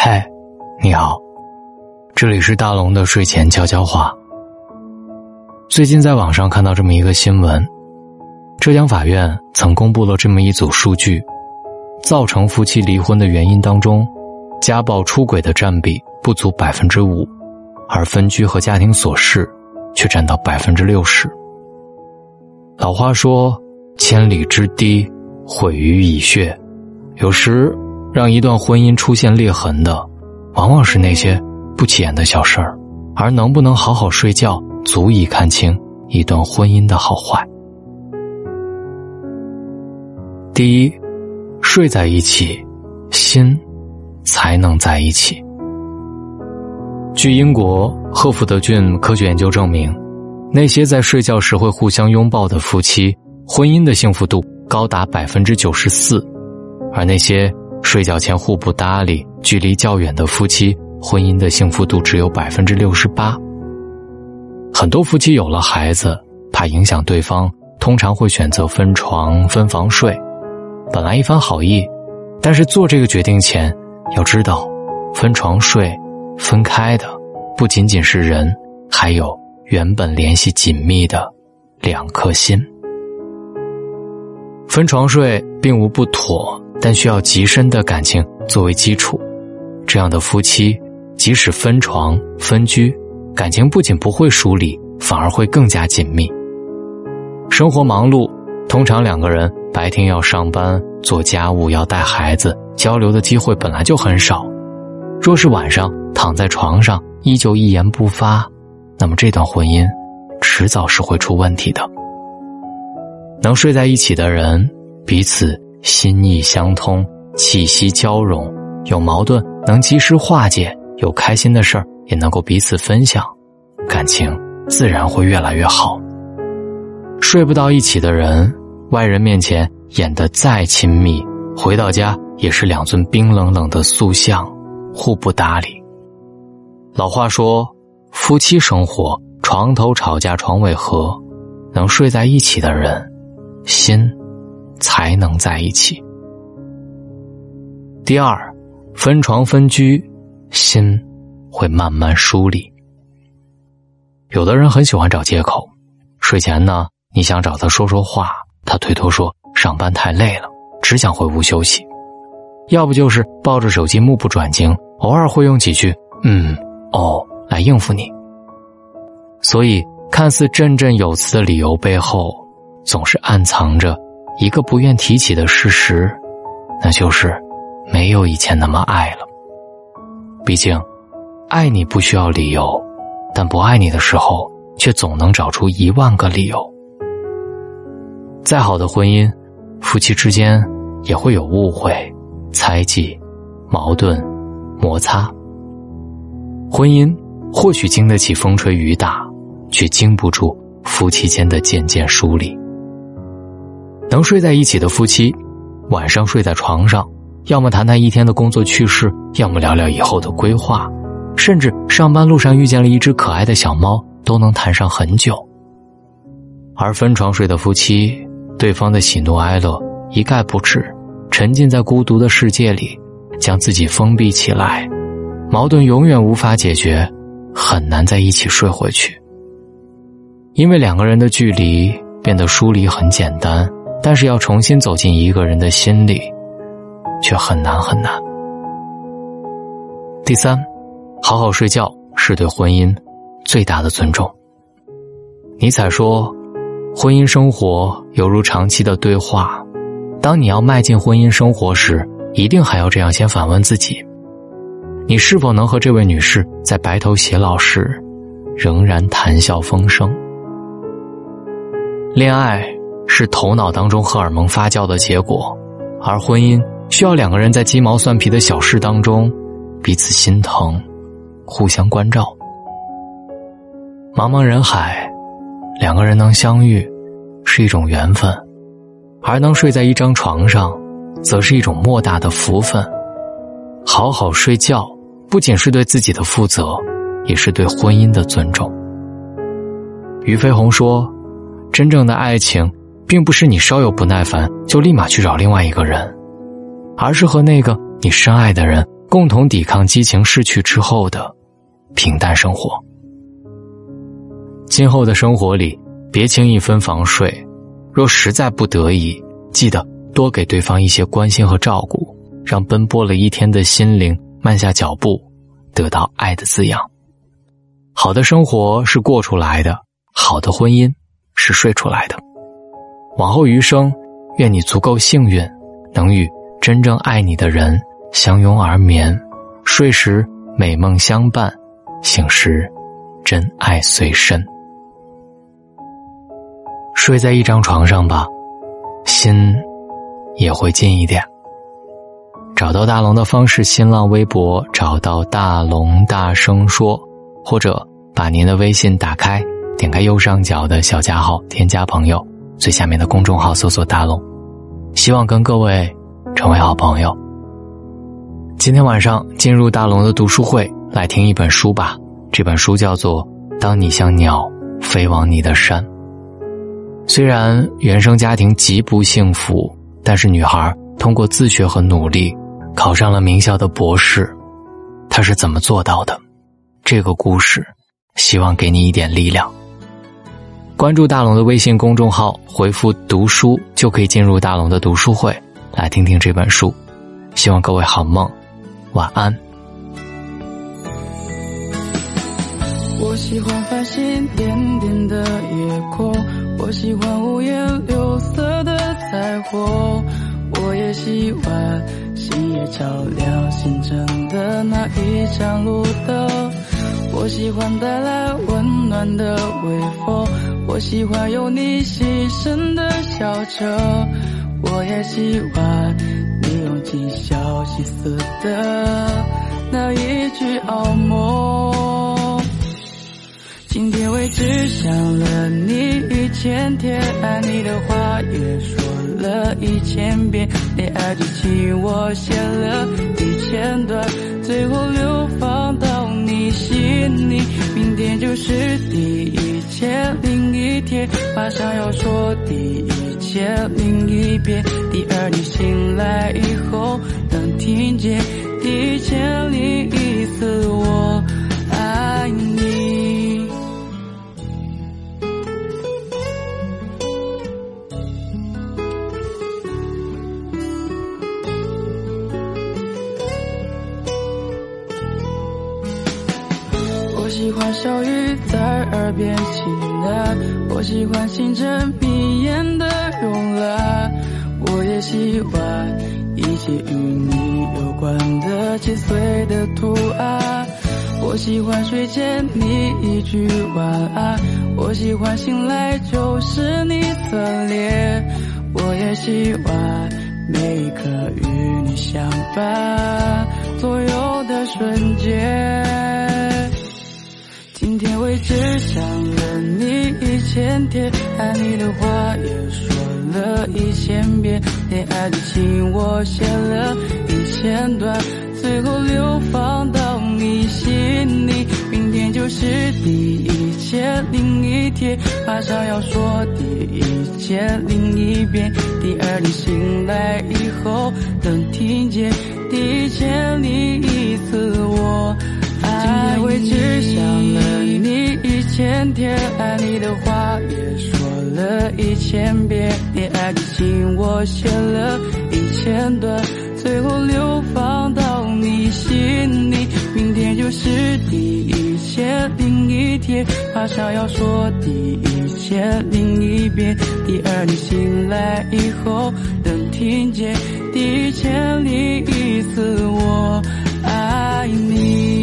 嗨，你好，这里是大龙的睡前悄悄话。最近在网上看到这么一个新闻，浙江法院曾公布了这么一组数据：造成夫妻离婚的原因当中，家暴出轨的占比不足百分之五，而分居和家庭琐事却占到百分之六十。老话说：“千里之堤，毁于蚁穴。”有时。让一段婚姻出现裂痕的，往往是那些不起眼的小事儿，而能不能好好睡觉，足以看清一段婚姻的好坏。第一，睡在一起，心才能在一起。据英国赫福德郡科学研究证明，那些在睡觉时会互相拥抱的夫妻，婚姻的幸福度高达百分之九十四，而那些。睡觉前互不搭理、距离较远的夫妻，婚姻的幸福度只有百分之六十八。很多夫妻有了孩子，怕影响对方，通常会选择分床、分房睡。本来一番好意，但是做这个决定前，要知道，分床睡、分开的不仅仅是人，还有原本联系紧密的两颗心。分床睡并无不妥。但需要极深的感情作为基础，这样的夫妻即使分床分居，感情不仅不会疏离，反而会更加紧密。生活忙碌，通常两个人白天要上班做家务，要带孩子，交流的机会本来就很少。若是晚上躺在床上依旧一言不发，那么这段婚姻迟早是会出问题的。能睡在一起的人，彼此。心意相通，气息交融，有矛盾能及时化解，有开心的事儿也能够彼此分享，感情自然会越来越好。睡不到一起的人，外人面前演得再亲密，回到家也是两尊冰冷冷的塑像，互不搭理。老话说，夫妻生活床头吵架床尾和，能睡在一起的人，心。才能在一起。第二，分床分居，心会慢慢疏离。有的人很喜欢找借口，睡前呢，你想找他说说话，他推脱说上班太累了，只想回屋休息；要不就是抱着手机目不转睛，偶尔会用几句“嗯”“哦”来应付你。所以，看似振振有词的理由背后，总是暗藏着。一个不愿提起的事实，那就是没有以前那么爱了。毕竟，爱你不需要理由，但不爱你的时候，却总能找出一万个理由。再好的婚姻，夫妻之间也会有误会、猜忌、矛盾、摩擦。婚姻或许经得起风吹雨打，却经不住夫妻间的渐渐疏离。能睡在一起的夫妻，晚上睡在床上，要么谈谈一天的工作趣事，要么聊聊以后的规划，甚至上班路上遇见了一只可爱的小猫，都能谈上很久。而分床睡的夫妻，对方的喜怒哀乐一概不知，沉浸在孤独的世界里，将自己封闭起来，矛盾永远无法解决，很难在一起睡回去。因为两个人的距离变得疏离很简单。但是要重新走进一个人的心里，却很难很难。第三，好好睡觉是对婚姻最大的尊重。尼采说：“婚姻生活犹如长期的对话，当你要迈进婚姻生活时，一定还要这样先反问自己：你是否能和这位女士在白头偕老时，仍然谈笑风生？恋爱。”是头脑当中荷尔蒙发酵的结果，而婚姻需要两个人在鸡毛蒜皮的小事当中彼此心疼，互相关照。茫茫人海，两个人能相遇是一种缘分，而能睡在一张床上，则是一种莫大的福分。好好睡觉，不仅是对自己的负责，也是对婚姻的尊重。俞飞鸿说：“真正的爱情。”并不是你稍有不耐烦就立马去找另外一个人，而是和那个你深爱的人共同抵抗激情逝去之后的平淡生活。今后的生活里，别轻易分房睡，若实在不得已，记得多给对方一些关心和照顾，让奔波了一天的心灵慢下脚步，得到爱的滋养。好的生活是过出来的，好的婚姻是睡出来的。往后余生，愿你足够幸运，能与真正爱你的人相拥而眠，睡时美梦相伴，醒时真爱随身。睡在一张床上吧，心也会近一点。找到大龙的方式：新浪微博找到大龙，大声说，或者把您的微信打开，点开右上角的小加号，添加朋友。最下面的公众号搜索“大龙”，希望跟各位成为好朋友。今天晚上进入大龙的读书会，来听一本书吧。这本书叫做《当你像鸟飞往你的山》。虽然原生家庭极不幸福，但是女孩通过自学和努力考上了名校的博士。她是怎么做到的？这个故事，希望给你一点力量。关注大龙的微信公众号，回复“读书”就可以进入大龙的读书会，来听听这本书。希望各位好梦，晚安。我喜欢繁星点点的夜空，我喜欢五颜六色的彩虹，我也喜欢星夜照亮星辰的那一盏路灯。我喜欢带来温暖的微风，我喜欢有你细声的笑声，我也喜欢你用尽小心思的那一句傲梦。今天为止想了你一千天，爱你的话也说了一千遍，恋爱剧情我写了一千段，最后流放到。你，明天就是第一千零一天，马上要说第一千零一遍。第二天醒来以后，能听见第一千零一次小雨在耳边轻喃，我喜欢星辰迷眼的慵懒，我也喜欢一切与你有关的细碎的图案。我喜欢睡前你一句晚安，我喜欢醒来就是你侧脸，我也喜欢每一刻与你相伴左右的瞬间。今天为止想了你一千天，爱你的话也说了一千遍，恋爱的情我写了一千段，最后流放到你心里。明天就是第一千零一天，马上要说第一千零一遍。第二天醒来以后，能听见第一千零一次我天，爱你的话也说了一千遍，恋爱的情我写了一千段，最后流放到你心里。明天就是第一千零一天，马上要说第一千零一遍。第二天醒来以后，能听见第一千零一次我爱你。